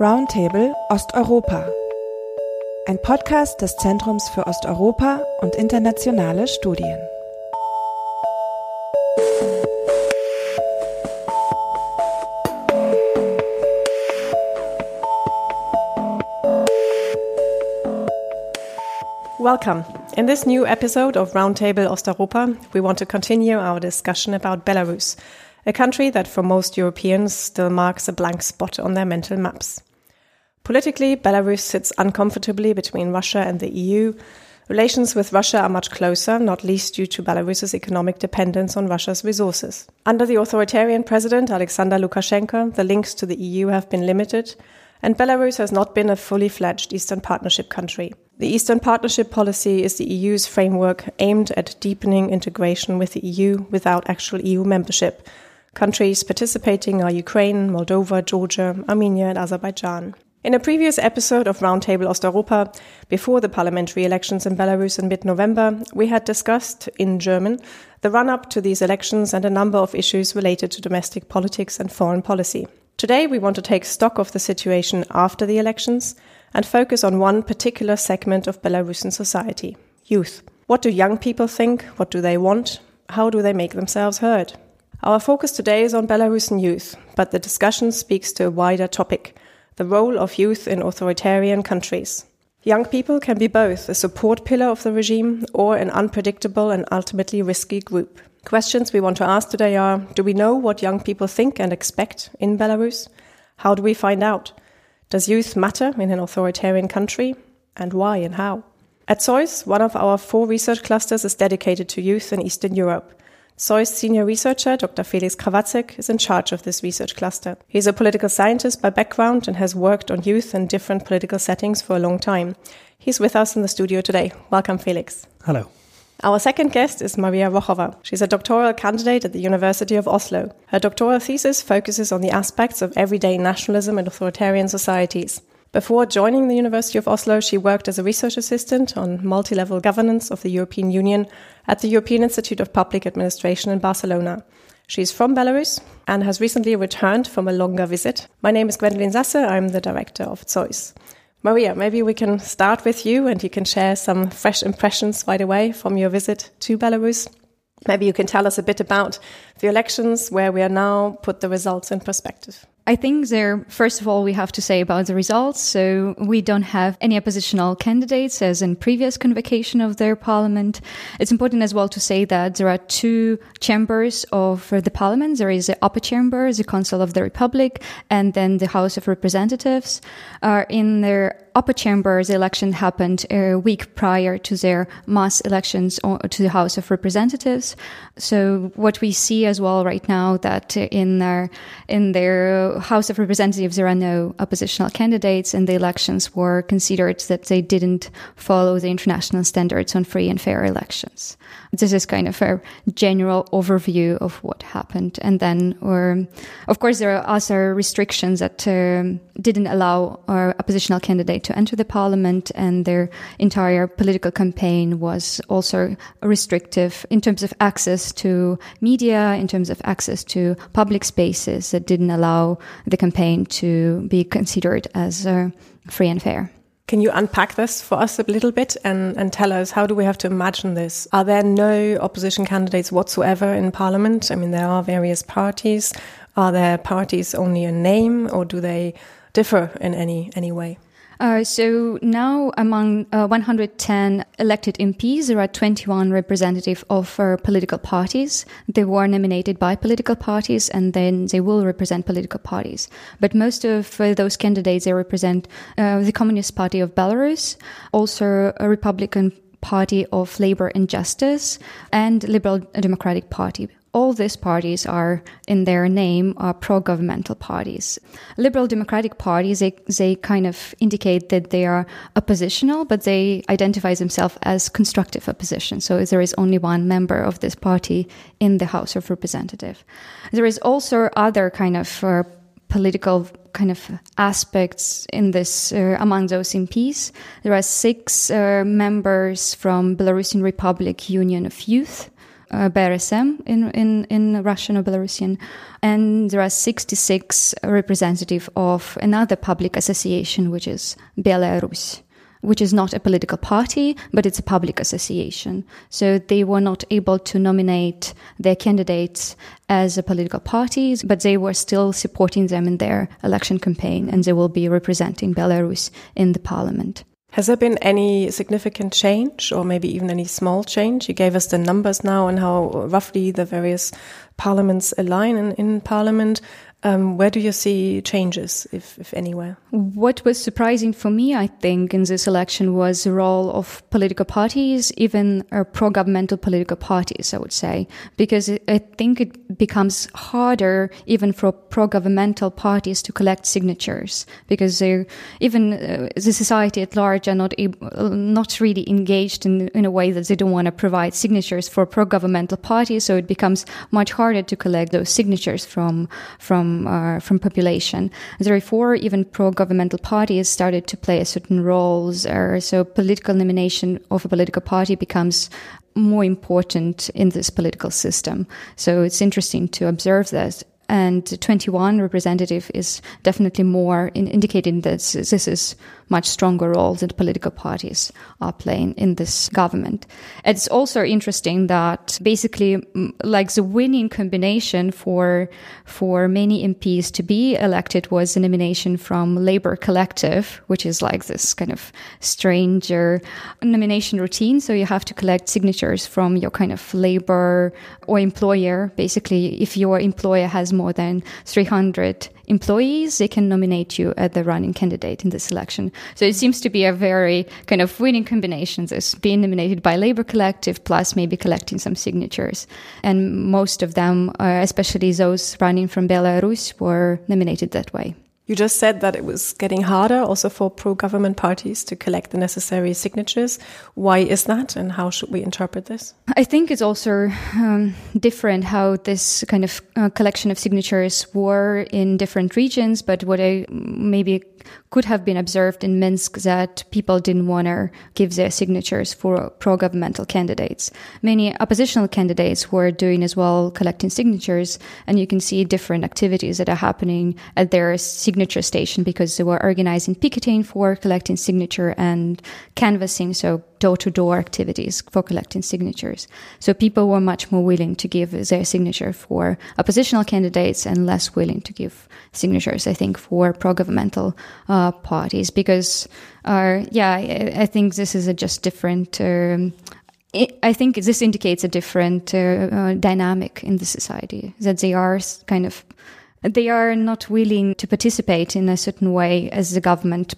Roundtable Osteuropa. Ein Podcast des Zentrums für Osteuropa und internationale Studien. Welcome. In this new episode of Roundtable Osteuropa, we want to continue our discussion about Belarus, a country that for most Europeans still marks a blank spot on their mental maps. Politically, Belarus sits uncomfortably between Russia and the EU. Relations with Russia are much closer, not least due to Belarus's economic dependence on Russia's resources. Under the authoritarian president Alexander Lukashenko, the links to the EU have been limited, and Belarus has not been a fully fledged Eastern Partnership country. The Eastern Partnership policy is the EU's framework aimed at deepening integration with the EU without actual EU membership. Countries participating are Ukraine, Moldova, Georgia, Armenia, and Azerbaijan. In a previous episode of Roundtable Osteuropa, before the parliamentary elections in Belarus in mid November, we had discussed in German the run up to these elections and a number of issues related to domestic politics and foreign policy. Today, we want to take stock of the situation after the elections and focus on one particular segment of Belarusian society youth. What do young people think? What do they want? How do they make themselves heard? Our focus today is on Belarusian youth, but the discussion speaks to a wider topic the role of youth in authoritarian countries. Young people can be both a support pillar of the regime or an unpredictable and ultimately risky group. Questions we want to ask today are Do we know what young people think and expect in Belarus? How do we find out? Does youth matter in an authoritarian country? And why and how? At ZOiS, one of our four research clusters is dedicated to youth in Eastern Europe. ZOiS senior researcher Dr. Felix Krawatzek is in charge of this research cluster. He's a political scientist by background and has worked on youth in different political settings for a long time. He's with us in the studio today. Welcome, Felix. Hello. Our second guest is Maria Rohava. She's a doctoral candidate at the University of Oslo. Her doctoral thesis focuses on the aspects of everyday nationalism in authoritarian societies. Before joining the University of Oslo, she worked as a research assistant on multi level governance of the European Union at the European Institute of Public Administration in Barcelona. She's from Belarus and has recently returned from a longer visit. My name is Gwendolyn Sasse. I'm the director of ZOiS. Maria, maybe we can start with you and you can share some fresh impressions right away from your visit to Belarus. Maybe you can tell us a bit about the elections, where we are now, put the results in perspective. I think there, first of all, we have to say about the results. So we don't have any oppositional candidates as in previous convocation of their parliament. It's important as well to say that there are two chambers of the parliament. There is the upper chamber, the Council of the Republic, and then the House of Representatives. Uh, in their upper chamber, the election happened a week prior to their mass elections to the House of Representatives. So what we see as well right now that in their in their House of Representatives there are no oppositional candidates, and the elections were considered that they didn't follow the international standards on free and fair elections. This is kind of a general overview of what happened, and then, or of course, there are also restrictions that um, didn't allow our oppositional candidate to enter the parliament, and their entire political campaign was also restrictive in terms of access to media, in terms of access to public spaces that didn't allow the campaign to be considered as uh, free and fair. Can you unpack this for us a little bit and, and tell us how do we have to imagine this? Are there no opposition candidates whatsoever in parliament? I mean, there are various parties. Are there parties only in name or do they differ in any, any way? Uh, so now, among uh, 110 elected MPs, there are 21 representative of uh, political parties. They were nominated by political parties, and then they will represent political parties. But most of uh, those candidates they represent uh, the Communist Party of Belarus, also a Republican Party of Labor and Justice, and Liberal Democratic Party all these parties are in their name are pro-governmental parties. Liberal Democratic parties, they, they kind of indicate that they are oppositional, but they identify themselves as constructive opposition. So there is only one member of this party in the House of Representatives. There is also other kind of uh, political kind of aspects in this uh, among those MPs. There are six uh, members from Belarusian Republic Union of Youth uh, BRSM in, in, in Russian or Belarusian. And there are 66 representatives of another public association, which is Belaya Rus which is not a political party, but it's a public association. So they were not able to nominate their candidates as a political parties, but they were still supporting them in their election campaign, and they will be representing Belaya Rus in the parliament. Has there been any significant change or maybe even any small change? You gave us the numbers now and how roughly the various parliaments align in, in parliament. Um, where do you see changes, if, if anywhere? What was surprising for me, I think, in this election was the role of political parties, even uh, pro-governmental political parties, I would say, because I think it becomes harder even for pro-governmental parties to collect signatures because even uh, the society at large are not able, not really engaged in, in a way that they don't want to provide signatures for pro-governmental parties. So it becomes much harder to collect those signatures from from uh, from population. Therefore, even pro-governmental parties started to play a certain roles. So political nomination of a political party becomes more important in this political system. So it's interesting to observe that and 21 representative is definitely more in indicating that this is much stronger role that political parties are playing in this government. It's also interesting that basically, like the winning combination for for many MPs to be elected was a nomination from Labour Collective, which is like this kind of stranger nomination routine. So you have to collect signatures from your kind of labor or employer. Basically, if your employer has more than 300 employees, they can nominate you as the running candidate in this election. So it seems to be a very kind of winning combination. This being nominated by Labor Collective plus maybe collecting some signatures. And most of them, uh, especially those running from Belaya Rus, were nominated that way. You just said that it was getting harder also for pro government parties to collect the necessary signatures. Why is that, and how should we interpret this? I think it's also um, different how this kind of uh, collection of signatures were in different regions. But what I maybe could have been observed in Minsk that people didn't want to give their signatures for pro-governmental candidates. Many oppositional candidates were doing as well, collecting signatures, and you can see different activities that are happening at their signature station because they were organizing picketing for collecting signature and canvassing, so door-to-door activities for collecting signatures. So people were much more willing to give their signature for oppositional candidates and less willing to give signatures, I think, for pro-governmental uh, parties because, uh, yeah, I, I, think this is a just different. Um, I think this indicates a different uh, uh, dynamic in the society that they are kind of they are not willing to participate in a certain way as the government.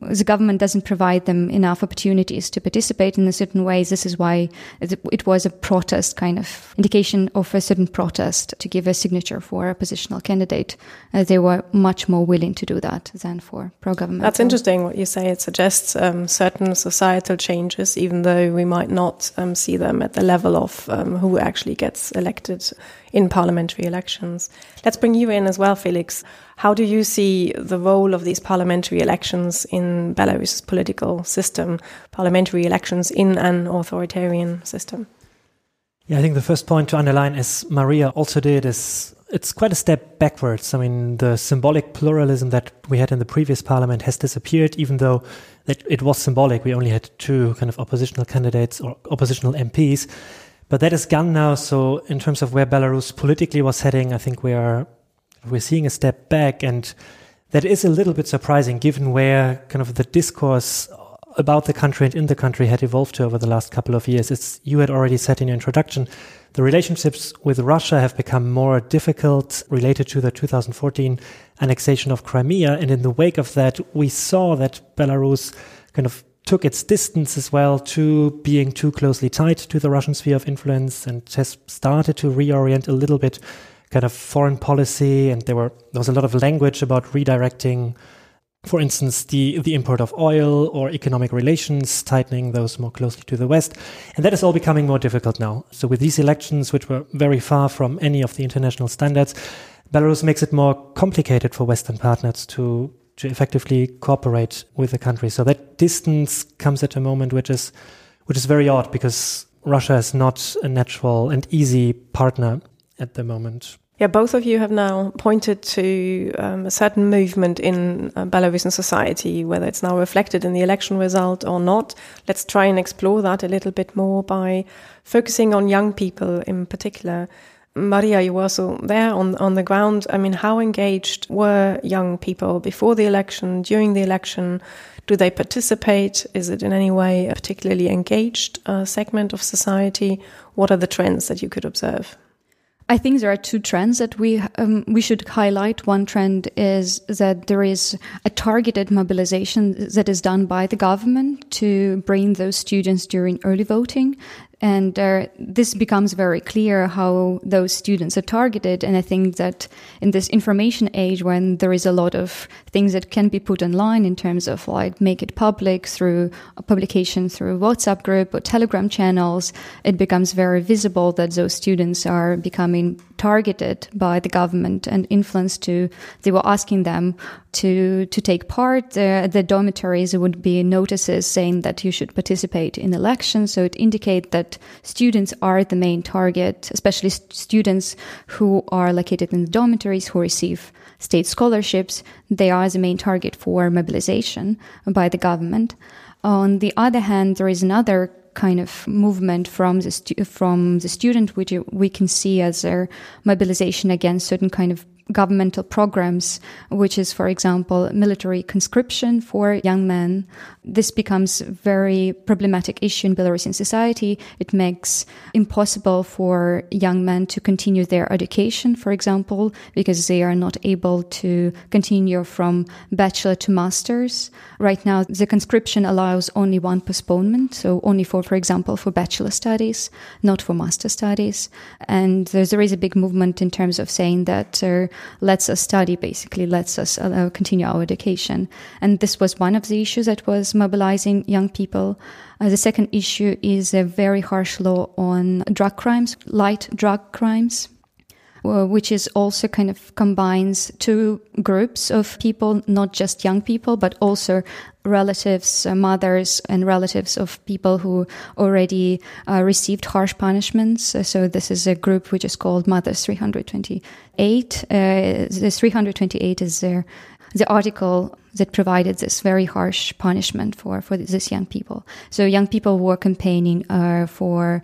The government doesn't provide them enough opportunities to participate in a certain way. This is why it was a protest kind of indication of a certain protest to give a signature for a positional candidate. Uh, they were much more willing to do that than for pro-government. That's interesting what you say. It suggests um, certain societal changes, even though we might not um, see them at the level of um, who actually gets elected in parliamentary elections. Let's bring you in as well, Felix. How do you see the role of these parliamentary elections in Belarus's political system, parliamentary elections in an authoritarian system? Yeah, I think the first point to underline, as Maria also did, is it's quite a step backwards. I mean, the symbolic pluralism that we had in the previous parliament has disappeared, even though it, it was symbolic. We only had two kind of oppositional candidates or oppositional MPs. But that is gone now. So in terms of where Belarus politically was heading, I think we are we're seeing a step back, and that is a little bit surprising given where kind of the discourse about the country and in the country had evolved to over the last couple of years. As you had already said in your introduction, the relationships with Russia have become more difficult related to the 2014 annexation of Crimea. And in the wake of that, we saw that Belarus kind of took its distance as well to being too closely tied to the Russian sphere of influence and has started to reorient a little bit kind of foreign policy. And there were there was a lot of language about redirecting, for instance, the the import of oil or economic relations, tightening those more closely to the West. And that is all becoming more difficult now. So with these elections, which were very far from any of the international standards, Belarus makes it more complicated for Western partners to to effectively cooperate with the country. So that distance comes at a moment which is which is very odd because Russia is not a natural and easy partner at the moment. Yeah, both of you have now pointed to um, a certain movement in uh, Belarusian society, whether it's now reflected in the election result or not. Let's try and explore that a little bit more by focusing on young people in particular. Maria, you were also there on, on the ground. I mean, how engaged were young people before the election, during the election? Do they participate? Is it in any way a particularly engaged uh, segment of society? What are the trends that you could observe? I think there are two trends that we um, we should highlight. One trend is that there is a targeted mobilization that is done by the government to bring those students during early voting. And uh, this becomes very clear how those students are targeted. And I think that in this information age, when there is a lot of things that can be put online in terms of like make it public through a publication through WhatsApp group or Telegram channels, it becomes very visible that those students are becoming targeted by the government and influenced to, they were asking them to, to take part. The, the dormitories would be notices saying that you should participate in elections. So it indicates that that students are the main target, especially st students who are located in the dormitories who receive state scholarships. They are the main target for mobilization by the government. On the other hand, there is another kind of movement from the from the student, which we can see as a mobilization against certain kind of governmental programs, which is, for example, military conscription for young men. This becomes a very problematic issue in Belarusian society. It makes impossible for young men to continue their education, for example, because they are not able to continue from bachelor to master's. Right now, the conscription allows only one postponement, so only for, for example, for bachelor studies, not for master studies. And there is a big movement in terms of saying that uh, lets us study, basically, lets us uh, continue our education. And this was one of the issues that was mobilizing young people. Uh, the second issue is a very harsh law on drug crimes, light drug crimes. Uh, which is also kind of combines two groups of people, not just young people, but also relatives, uh, mothers, and relatives of people who already uh, received harsh punishments. Uh, so this is a group which is called Mothers 328. Uh, the 328 is their the article that provided this very harsh punishment for, for these young people. So young people were campaigning uh, for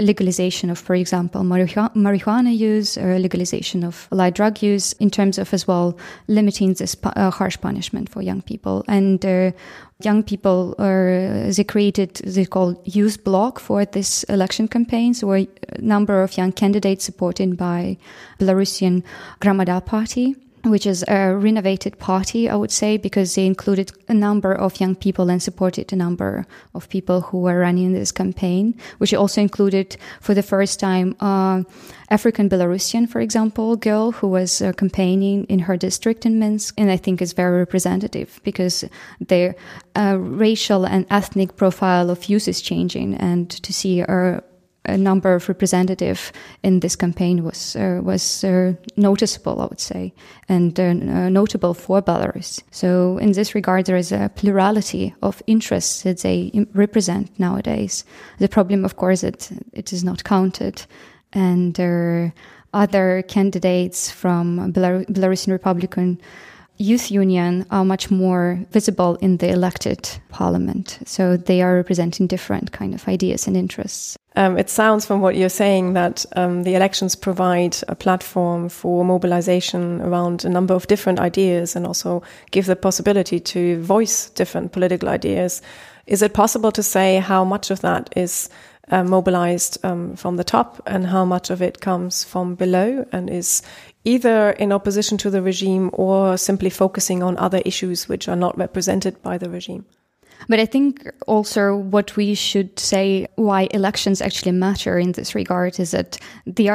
legalization of, for example, marijuana use or legalization of light drug use in terms of as well limiting this uh, harsh punishment for young people. And uh, young people are, they created, they called youth bloc for this election campaign. So a number of young candidates supported by Belarusian Gromada party which is a renovated party, I would say, because they included a number of young people and supported a number of people who were running this campaign, which also included, for the first time, uh, African Belarusian, for example, girl who was uh, campaigning in her district in Minsk, and I think is very representative because their uh, racial and ethnic profile of youth is changing, and to see her a number of representative in this campaign was uh, was uh, noticeable, I would say, and uh, uh, notable for Belarus. So, in this regard, there is a plurality of interests that they represent nowadays. The problem, of course, that it is not counted, and other candidates from Belar- Belarusian Republican youth union are much more visible in the elected parliament. So they are representing different kind of ideas and interests. Um, it sounds from what you're saying that um, the elections provide a platform for mobilization around a number of different ideas and also give the possibility to voice different political ideas. Is it possible to say how much of that is uh, mobilized um, from the top and how much of it comes from below and is either in opposition to the regime or simply focusing on other issues which are not represented by the regime? But I think also what we should say why elections actually matter in this regard is that the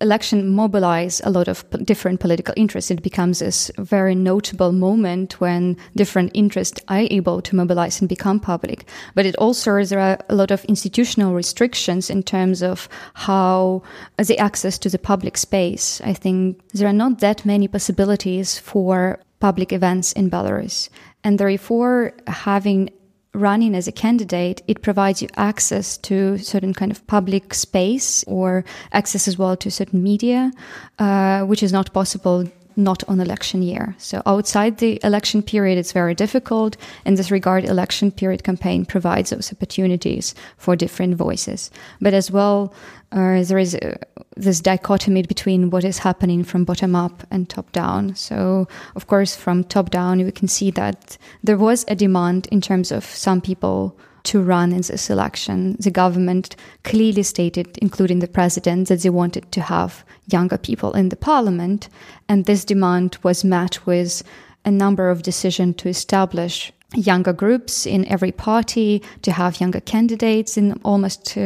election mobilize a lot of different political interests. It becomes this very notable moment when different interests are able to mobilize and become public. But it also there are a lot of institutional restrictions in terms of how the access to the public space. I think there are not that many possibilities for public events in Belarus. And therefore, having running as a candidate, it provides you access to certain kind of public space or access as well to certain media, uh, which is not possible not on election year. So outside the election period, it's very difficult. In this regard, election period campaign provides those opportunities for different voices. But as well, uh, there is uh, this dichotomy between what is happening from bottom up and top down. So, of course, from top down, we can see that there was a demand in terms of some people to run in this election. The government clearly stated, including the president, that they wanted to have younger people in the parliament. And this demand was met with a number of decisions to establish younger groups in every party, to have younger candidates in almost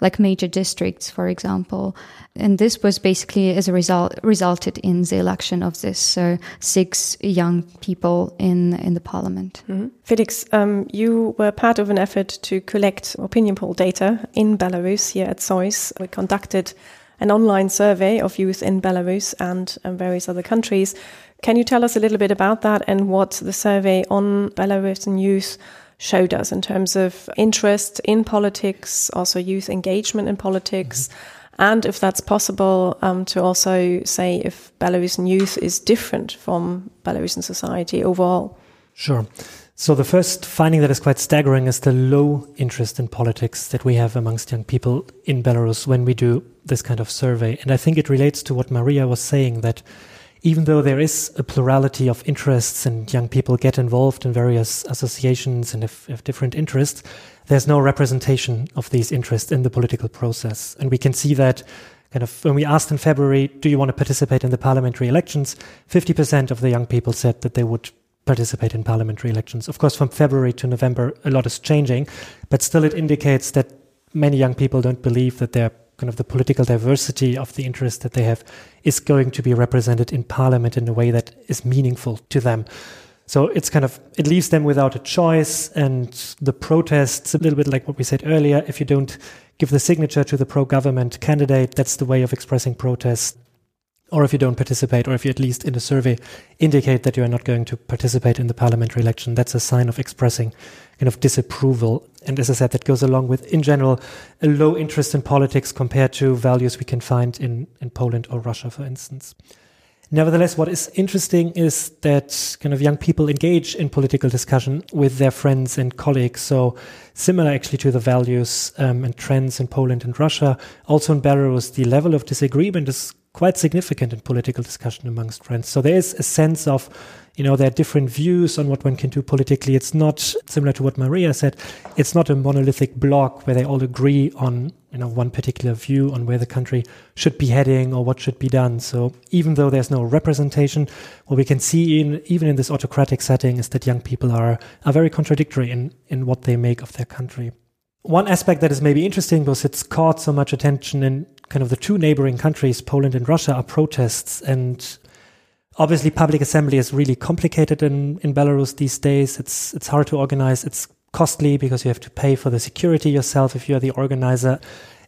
like major districts, for example. And this was basically as a result resulted in the election of this uh, six young people in in the parliament. Mm -hmm. Felix, um, you were part of an effort to collect opinion poll data in Belarus here at ZOiS. We conducted an online survey of youth in Belarus and um, various other countries. Can you tell us a little bit about that and what the survey on Belarusian youth showed us in terms of interest in politics, also youth engagement in politics? Mm -hmm. And if that's possible, um, to also say if Belarusian youth is different from Belarusian society overall. Sure. So the first finding that is quite staggering is the low interest in politics that we have amongst young people in Belarus when we do this kind of survey. And I think it relates to what Maria was saying that even though there is a plurality of interests and young people get involved in various associations and have, have, different interests, there's no representation of these interests in the political process. And we can see that kind of when we asked in February, do you want to participate in the parliamentary elections? 50% of the young people said that they would participate in parliamentary elections. Of course, from February to November, a lot is changing, but still it indicates that many young people don't believe that their kind of the political diversity of the interests that they have is going to be represented in parliament in a way that is meaningful to them. So it's kind of, it leaves them without a choice. And the protests, a little bit like what we said earlier, if you don't give the signature to the pro government candidate, that's the way of expressing protest or if you don't participate, or if you at least in a survey indicate that you are not going to participate in the parliamentary election, that's a sign of expressing kind of disapproval. And as I said, that goes along with, in general, a low interest in politics compared to values we can find in, in Poland or Russia, for instance. Nevertheless, what is interesting is that kind of young people engage in political discussion with their friends and colleagues. So similar actually to the values um, and trends in Poland and Russia. Also in Belarus, the level of disagreement is quite significant in political discussion amongst friends. So there is a sense of, you know, there are different views on what one can do politically. It's not similar to what Maria said. It's not a monolithic block where they all agree on, you know, one particular view on where the country should be heading or what should be done. So even though there's no representation, what we can see in even in this autocratic setting is that young people are are very contradictory in in what they make of their country. One aspect that is maybe interesting because it's caught so much attention in kind of the two neighboring countries, Poland and Russia, are protests. And obviously, public assembly is really complicated in, in Belarus these days. It's, it's hard to organize. It's costly because you have to pay for the security yourself if you're the organizer.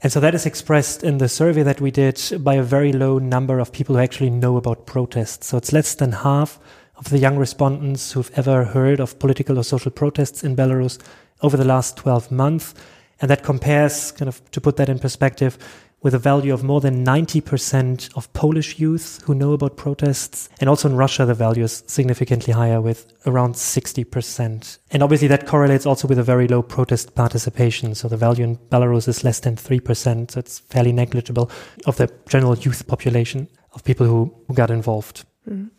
And so that is expressed in the survey that we did by a very low number of people who actually know about protests. So it's less than half of the young respondents who've ever heard of political or social protests in Belarus over the last 12 months. And that compares, kind of to put that in perspective, with a value of more than 90% of Polish youth who know about protests. And also in Russia, the value is significantly higher with around 60%. And obviously that correlates also with a very low protest participation. So the value in Belarus is less than 3%. So it's fairly negligible of the general youth population of people who, who got involved. Mm.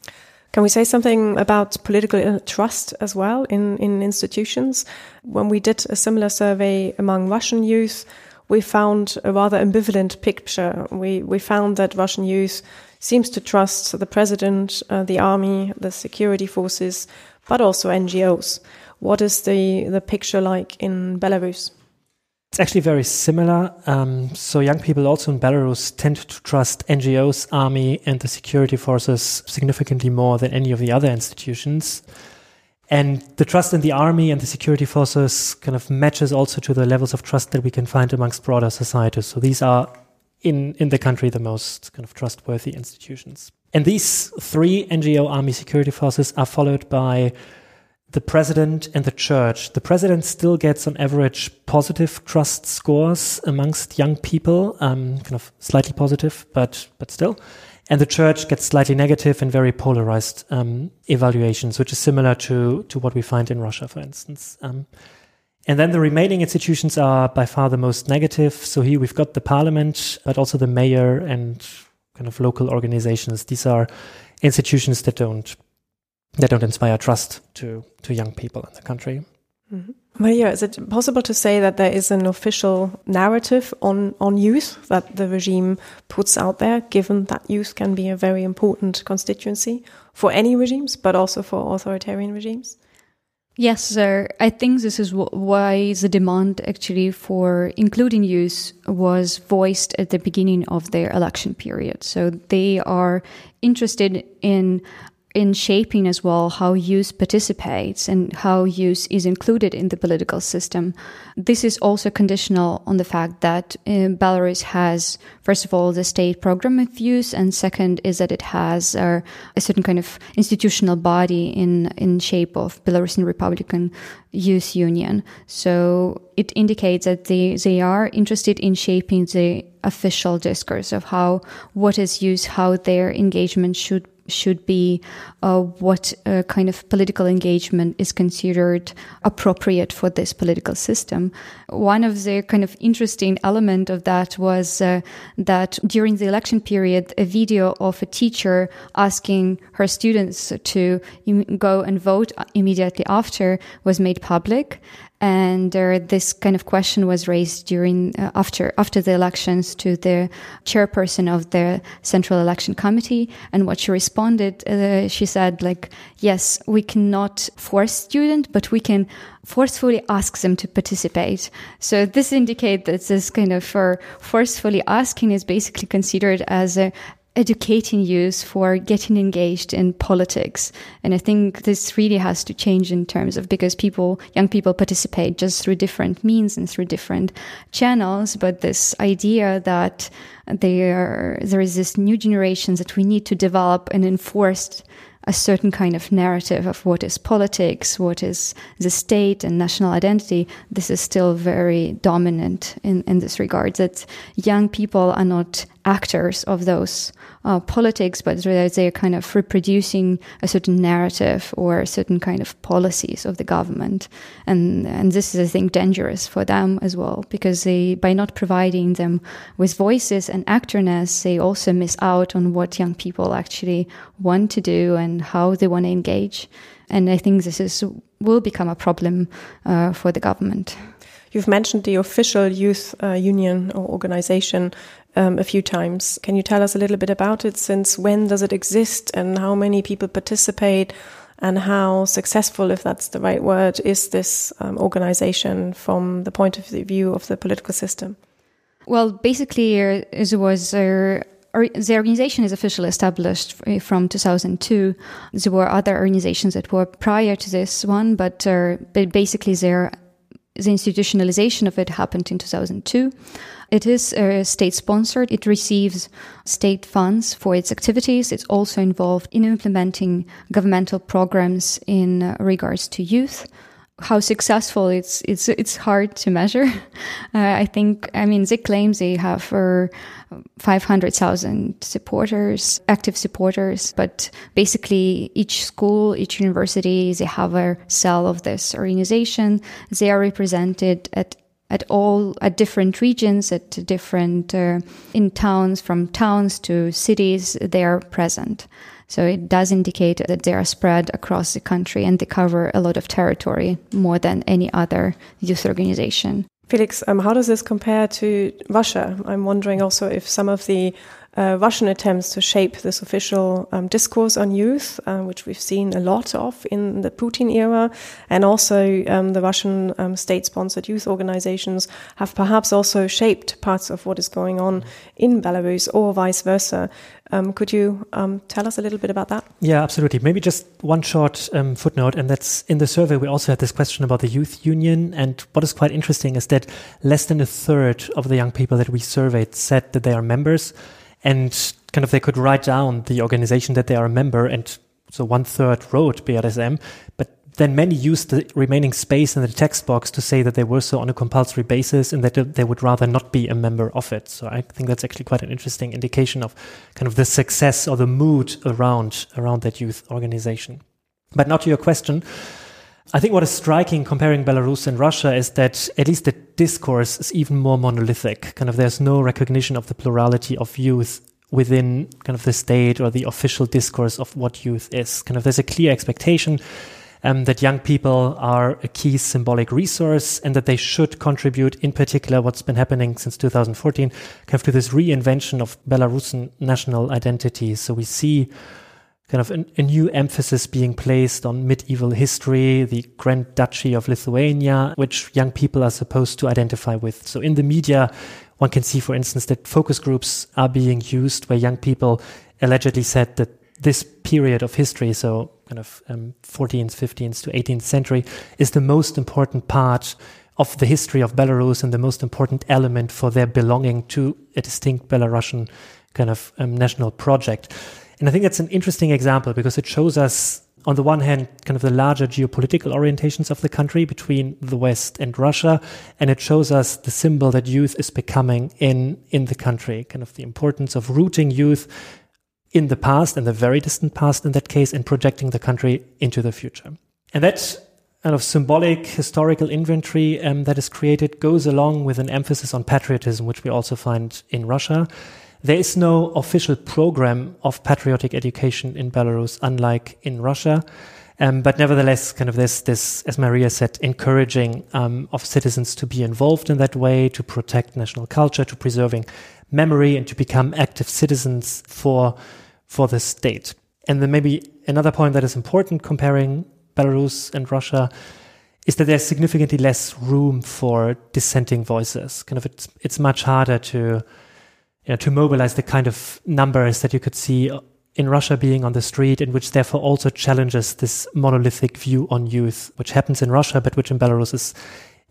Can we say something about political trust as well in, in institutions? When we did a similar survey among Russian youth, we found a rather ambivalent picture. We, we found that Russian youth seems to trust the president, uh, the army, the security forces, but also NGOs. What is the, the picture like in Belarus? It's actually very similar. Um, so young people also in Belarus tend to trust NGOs, army, and the security forces significantly more than any of the other institutions. And the trust in the army and the security forces kind of matches also to the levels of trust that we can find amongst broader societies. So these are in, in the country the most kind of trustworthy institutions. And these three NGO army security forces are followed by the president and the church. The president still gets on average positive trust scores amongst young people, um, kind of slightly positive, but but still. And the church gets slightly negative and very polarized um, evaluations, which is similar to to what we find in Russia, for instance. Um, and then the remaining institutions are by far the most negative. So here we've got the parliament, but also the mayor and kind of local organizations. These are institutions that don't that don't inspire trust to to young people in the country. Mm-hmm. Maria, is it possible to say that there is an official narrative on, on youth that the regime puts out there, given that youth can be a very important constituency for any regimes, but also for authoritarian regimes? Yes, sir. I think this is why the demand actually for including youth was voiced at the beginning of their election period. So they are interested in in shaping as well how youth participates and how youth is included in the political system. This is also conditional on the fact that uh, Belarus has, first of all, the state program of youth, and second is that it has uh, a certain kind of institutional body in in shape of Belarusian Republican Youth Union. So it indicates that they they are interested in shaping the official discourse of how what is youth, how their engagement should should be uh, what uh, kind of political engagement is considered appropriate for this political system. One of the kind of interesting element of that was uh, that during the election period, a video of a teacher asking her students to go and vote immediately after was made public and uh, this kind of question was raised during uh, after after the elections to the chairperson of the central election committee. And what she responded uh, she said like yes we cannot force students but we can forcefully ask them to participate. So this indicates that this kind of uh, forcefully asking is basically considered as a educating youth for getting engaged in politics. And I think this really has to change in terms of because people, young people participate just through different means and through different channels. But this idea that there, there is this new generation that we need to develop an enforced a certain kind of narrative of what is politics, what is the state and national identity, this is still very dominant in, in this regard. That young people are not actors of those uh, politics, but rather they're kind of reproducing a certain narrative or a certain kind of policies of the government. And, and this is, I think, dangerous for them as well, because they, by not providing them with voices and actorness, they also miss out on what young people actually want to do and how they want to engage. And I think this is will become a problem uh, for the government. You've mentioned the official youth uh, union or organization um, a few times. Can you tell us a little bit about it? Since when does it exist and how many people participate? And how successful, if that's the right word, is this um, organization from the point of view of the political system? Well, basically, uh, it was uh, the organization is officially established from 2002. There were other organizations that were prior to this one, but, uh, but basically, the institutionalization of it happened in 2002. It is uh, state sponsored. It receives state funds for its activities. It's also involved in implementing governmental programs in uh, regards to youth. How successful it's it's it's hard to measure. Uh, I think I mean they claim they have uh, 500,000 supporters, active supporters, but basically each school, each university, they have a cell of this organization. They are represented at at all at different regions at different uh, in towns from towns to cities they are present so it does indicate that they are spread across the country and they cover a lot of territory more than any other youth organization. Felix um, how does this compare to russia? I'm wondering also if some of the uh, Russian attempts to shape this official um, discourse on youth, uh, which we've seen a lot of in the Putin era, and also um, the Russian um, state sponsored youth organizations have perhaps also shaped parts of what is going on in Belarus or vice versa. Um, could you um, tell us a little bit about that? Yeah, absolutely. Maybe just one short um, footnote, and that's in the survey. We also had this question about the youth union, and what is quite interesting is that less than a third of the young people that we surveyed said that they are members and kind of they could write down the organization that they are a member and so one third wrote BRSM, but then many used the remaining space in the text box to say that they were so on a compulsory basis and that they would rather not be a member of it. So I think that's actually quite an interesting indication of kind of the success or the mood around around that youth organization. But now to your question. I think what is striking comparing Belarus and Russia is that at least the discourse is even more monolithic. Kind of there's no recognition of the plurality of youth within kind of the state or the official discourse of what youth is. Kind of there's a clear expectation um, that young people are a key symbolic resource and that they should contribute, in particular, what's been happening since 2014, kind of to this reinvention of Belarusian national identity. So we see kind of a, a, new emphasis being placed on medieval history, the Grand Duchy of Lithuania, which young people are supposed to identify with. So in the media, one can see, for instance, that focus groups are being used where young people allegedly said that this period of history, so kind of um, 14th, 15th to 18th century, is the most important part of the history of Belarus and the most important element for their belonging to a distinct Belarusian kind of um, national project. And I think that's an interesting example because it shows us, on the one hand, kind of the larger geopolitical orientations of the country between the West and Russia, and it shows us the symbol that youth is becoming in in the country, kind of the importance of rooting youth in the past, in the very distant past in that case, and projecting the country into the future. And that kind of symbolic historical inventory um, that is created goes along with an emphasis on patriotism, which we also find in Russia. There is no official program of patriotic education in Belarus, unlike in Russia. Um, but nevertheless, kind of this, this, as Maria said, encouraging um, of citizens to be involved in that way, to protect national culture, to preserving memory, and to become active citizens for for the state. And then maybe another point that is important comparing Belarus and Russia is that there's significantly less room for dissenting voices. Kind of it's it's much harder to you know, to mobilize the kind of numbers that you could see uh, in Russia being on the street, and which therefore also challenges this monolithic view on youth, which happens in Russia, but which in Belarus is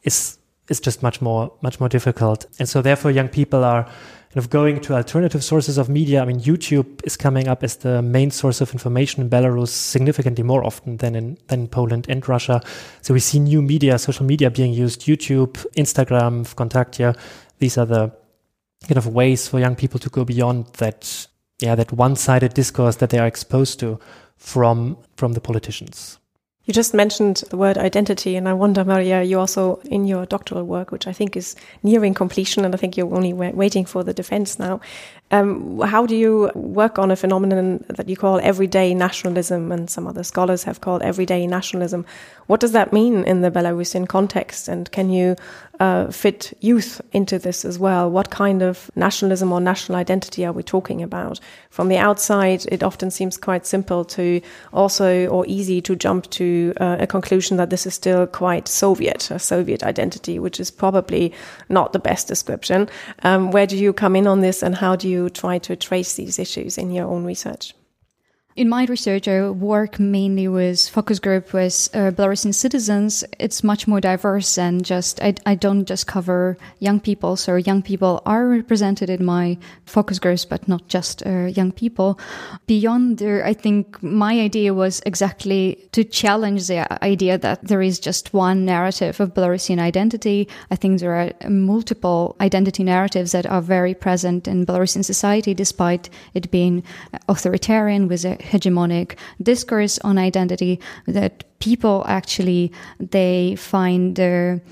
is is just much more much more difficult. And so therefore young people are kind of going to alternative sources of media. I mean, YouTube is coming up as the main source of information in Belarus significantly more often than in than Poland and Russia. So we see new media, social media being used: YouTube, Instagram, Kontakte. These are the kind of ways for young people to go beyond that, yeah, that one-sided discourse that they are exposed to from from the politicians. You just mentioned the word identity, and I wonder, Maria, you also in your doctoral work, which I think is nearing completion, and I think you're only waiting for the defense now. Um, how do you work on a phenomenon that you call everyday nationalism, and some other scholars have called everyday nationalism? What does that mean in the Belarusian context, and can you uh, fit youth into this as well? What kind of nationalism or national identity are we talking about? From the outside, it often seems quite simple to also or easy to jump to uh, a conclusion that this is still quite Soviet, a Soviet identity, which is probably not the best description. Um, where do you come in on this, and how do you try to trace these issues in your own research? In my research, I work mainly with focus group with uh, Belarusian citizens. It's much more diverse than just, I, I don't just cover young people. So young people are represented in my focus groups, but not just uh, young people. Beyond there, I think my idea was exactly to challenge the idea that there is just one narrative of Belarusian identity. I think there are multiple identity narratives that are very present in Belarusian society, despite it being authoritarian with a hegemonic discourse on identity that people actually they find their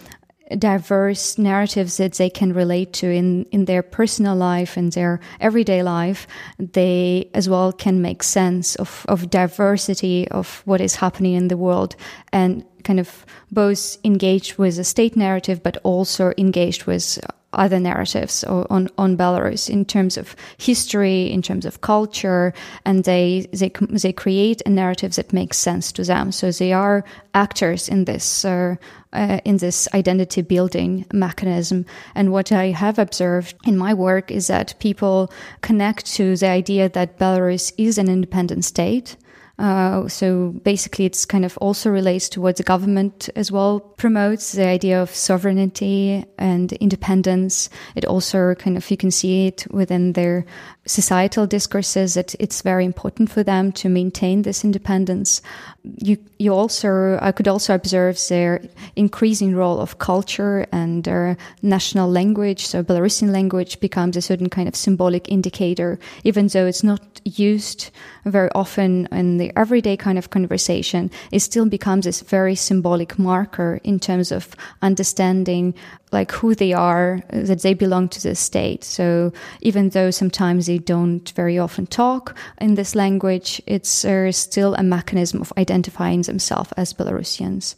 diverse narratives that they can relate to in, in their personal life and their everyday life, they as well can make sense of, of diversity of what is happening in the world and kind of both engaged with a state narrative, but also engaged with other narratives on on Belarus in terms of history, in terms of culture, and they they they create a narrative that makes sense to them. So they are actors in this. Uh, uh, in this identity building mechanism. And what I have observed in my work is that people connect to the idea that Belarus is an independent state Uh, so basically, it's kind of also relates to what the government as well promotes the idea of sovereignty and independence. It also kind of, you can see it within their societal discourses that it's very important for them to maintain this independence. You, you also, I could also observe their increasing role of culture and their national language. So Belarusian language becomes a certain kind of symbolic indicator, even though it's not used very often in the everyday kind of conversation, it still becomes this very symbolic marker in terms of understanding like who they are, that they belong to the state. So even though sometimes they don't very often talk in this language, it's uh, still a mechanism of identifying themselves as Belarusians.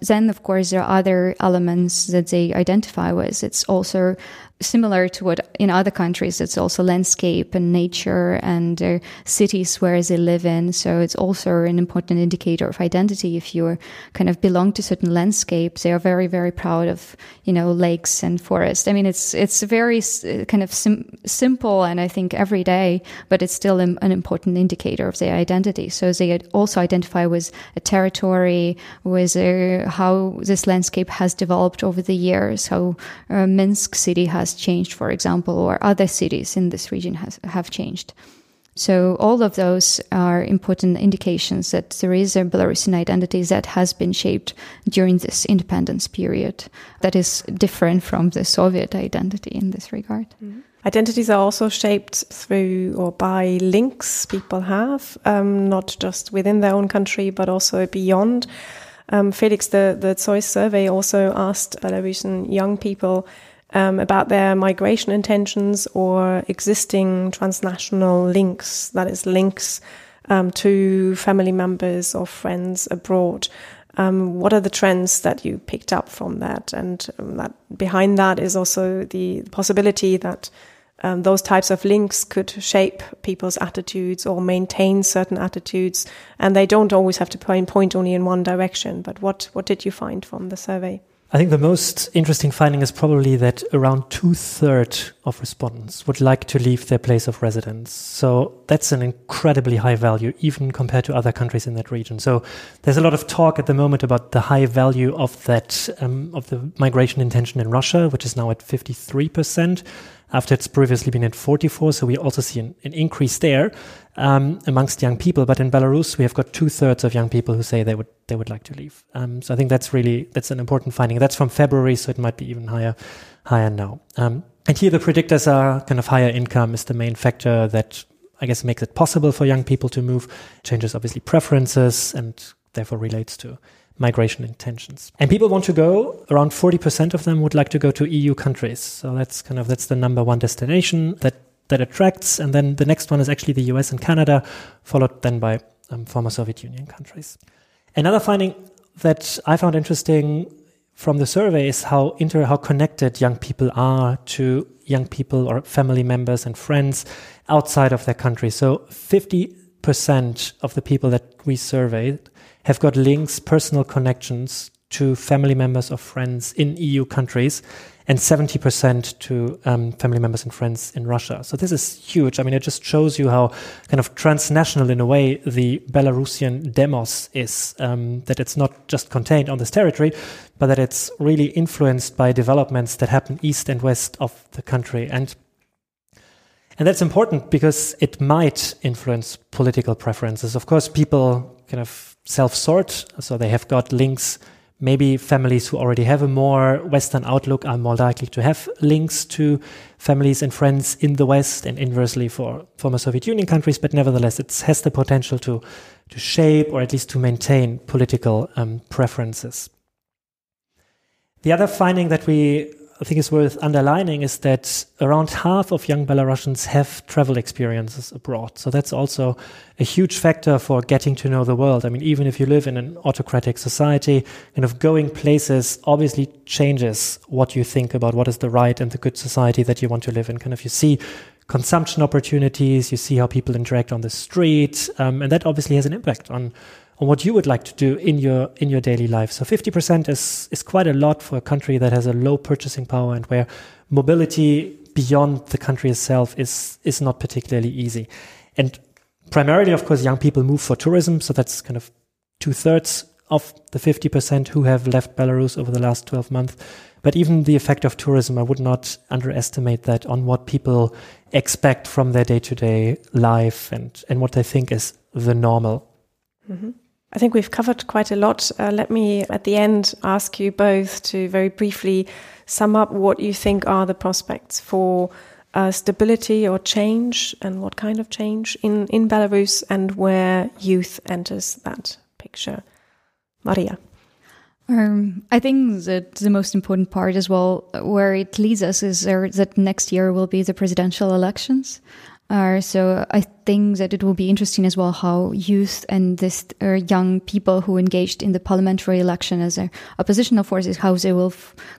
Then, of course, there are other elements that they identify with. It's also similar to what in other countries it's also landscape and nature and uh, cities where they live in. So it's also an important indicator of identity. If you kind of belong to certain landscapes they are very very proud of you know lakes and forests i mean it's it's very kind of sim- simple and i think every day but it's still an, an important indicator of their identity. So they also identify with a territory with uh, how this landscape has developed over the years how uh, minsk city has has changed, for example, or other cities in this region has, have changed. So all of those are important indications that there is a Belarusian identity that has been shaped during this independence period that is different from the Soviet identity in this regard. Mm-hmm. Identities are also shaped through or by links people have, um, not just within their own country, but also beyond. Um, Felix, the, the ZOiS survey also asked Belarusian young people um, about their migration intentions or existing transnational links, that is, links um, to family members or friends abroad. Um, what are the trends that you picked up from that? And um, that behind that is also the possibility that um, those types of links could shape people's attitudes or maintain certain attitudes, and they don't always have to point, point only in one direction. But what what did you find from the survey? I think the most interesting finding is probably that around two thirds of respondents would like to leave their place of residence. So that's an incredibly high value, even compared to other countries in that region. So there's a lot of talk at the moment about the high value of that, um, of the migration intention in Russia, which is now at 53% after it's previously been at 44. So we also see an, an increase there um, amongst young people. But in Belarus, we have got two thirds of young people who say they would they would like to leave. Um, so I think that's really that's an important finding. That's from February, so it might be even higher higher now. Um, and here the predictors are kind of higher income is the main factor that I guess makes it possible for young people to move. Changes obviously preferences and therefore relates to migration intentions. And people want to go, around 40% of them would like to go to EU countries. So that's kind of, that's the number one destination that, that attracts. And then the next one is actually the US and Canada, followed then by um, former Soviet Union countries. Another finding that I found interesting from the survey is how inter, how connected young people are to young people or family members and friends outside of their country. So 50% of the people that we surveyed have got links, personal connections to family members or friends in EU countries, and 70% to um, family members and friends in Russia. So this is huge. I mean, it just shows you how kind of transnational, in a way, the Belarusian demos is. Um, that it's not just contained on this territory, but that it's really influenced by developments that happen east and west of the country. And and that's important because it might influence political preferences. Of course, people kind of self sort, so they have got links. Maybe families who already have a more Western outlook are more likely to have links to families and friends in the West, and inversely for former Soviet Union countries. But nevertheless, it has the potential to to shape or at least to maintain political um, preferences. The other finding that we I think is worth underlining is that around half of young Belarusians have travel experiences abroad. So that's also a huge factor for getting to know the world. I mean, even if you live in an autocratic society, kind of going places obviously changes what you think about what is the right and the good society that you want to live in. Kind of you see consumption opportunities, you see how people interact on the street, um, and that obviously has an impact on on what you would like to do in your in your daily life. So 50% is is quite a lot for a country that has a low purchasing power and where mobility beyond the country itself is is not particularly easy. And primarily, of course, young people move for tourism. So that's kind of two thirds of the 50% who have left Belarus over the last 12 months. But even the effect of tourism, I would not underestimate that on what people expect from their day to day life and, and what they think is the normal. Mm-hmm. I think we've covered quite a lot. Uh, let me, at the end, ask you both to very briefly sum up what you think are the prospects for uh, stability or change and what kind of change in, in Belarus and where youth enters that picture. Maria. Um, I think that the most important part as well, where it leads us, is that next year will be the presidential elections. Uh, so I think that it will be interesting as well how youth and this uh, young people who engaged in the parliamentary election as a oppositional forces, how they will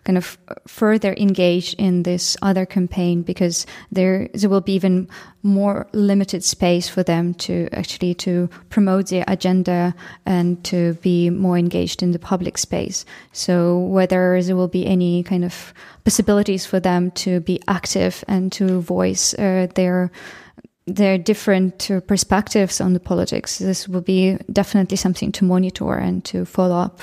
kind of further engage in this other campaign because there there will be even more limited space for them to actually to promote their agenda and to be more engaged in the public space. So whether there will be any kind of possibilities for them to be active and to voice uh, their their different uh, perspectives on the politics. This will be definitely something to monitor and to follow up.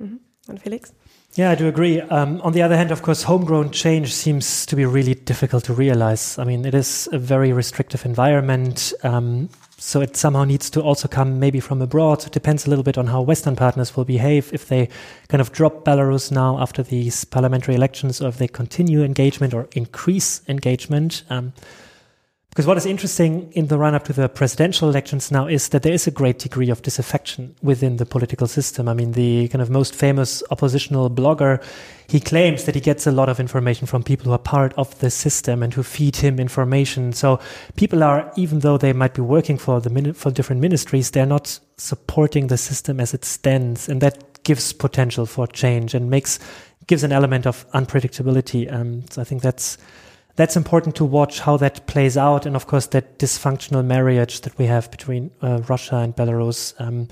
Mm-hmm. And Felix? Yeah, I do agree. Um, on the other hand, of course, homegrown change seems to be really difficult to realize. I mean, it is a very restrictive environment. Um, so it somehow needs to also come maybe from abroad. It depends a little bit on how Western partners will behave if they kind of drop Belarus now after these parliamentary elections or if they continue engagement or increase engagement. Um, because what is interesting in the run up to the presidential elections now is that there is a great degree of disaffection within the political system. I mean, the kind of most famous oppositional blogger, he claims that he gets a lot of information from people who are part of the system and who feed him information. So people are, even though they might be working for the for different ministries, they're not supporting the system as it stands, and that gives potential for change and makes gives an element of unpredictability. Um, so I think that's that's important to watch how that plays out. And of course, that dysfunctional marriage that we have between uh, Russia and Belarus. Um,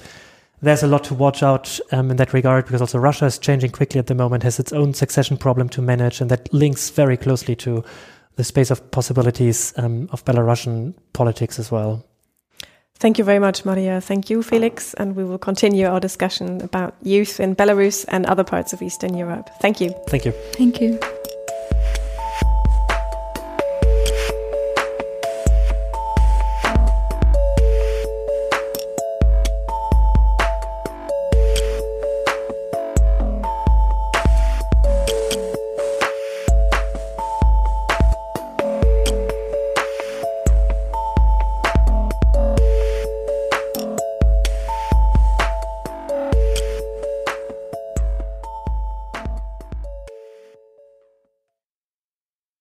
there's a lot to watch out um, in that regard because also Russia is changing quickly at the moment, has its own succession problem to manage, and that links very closely to the space of possibilities um, of Belarusian politics as well. Thank you very much, Maria. Thank you, Felix. And we will continue our discussion about youth in Belarus and other parts of Eastern Europe. Thank you. Thank you. Thank you.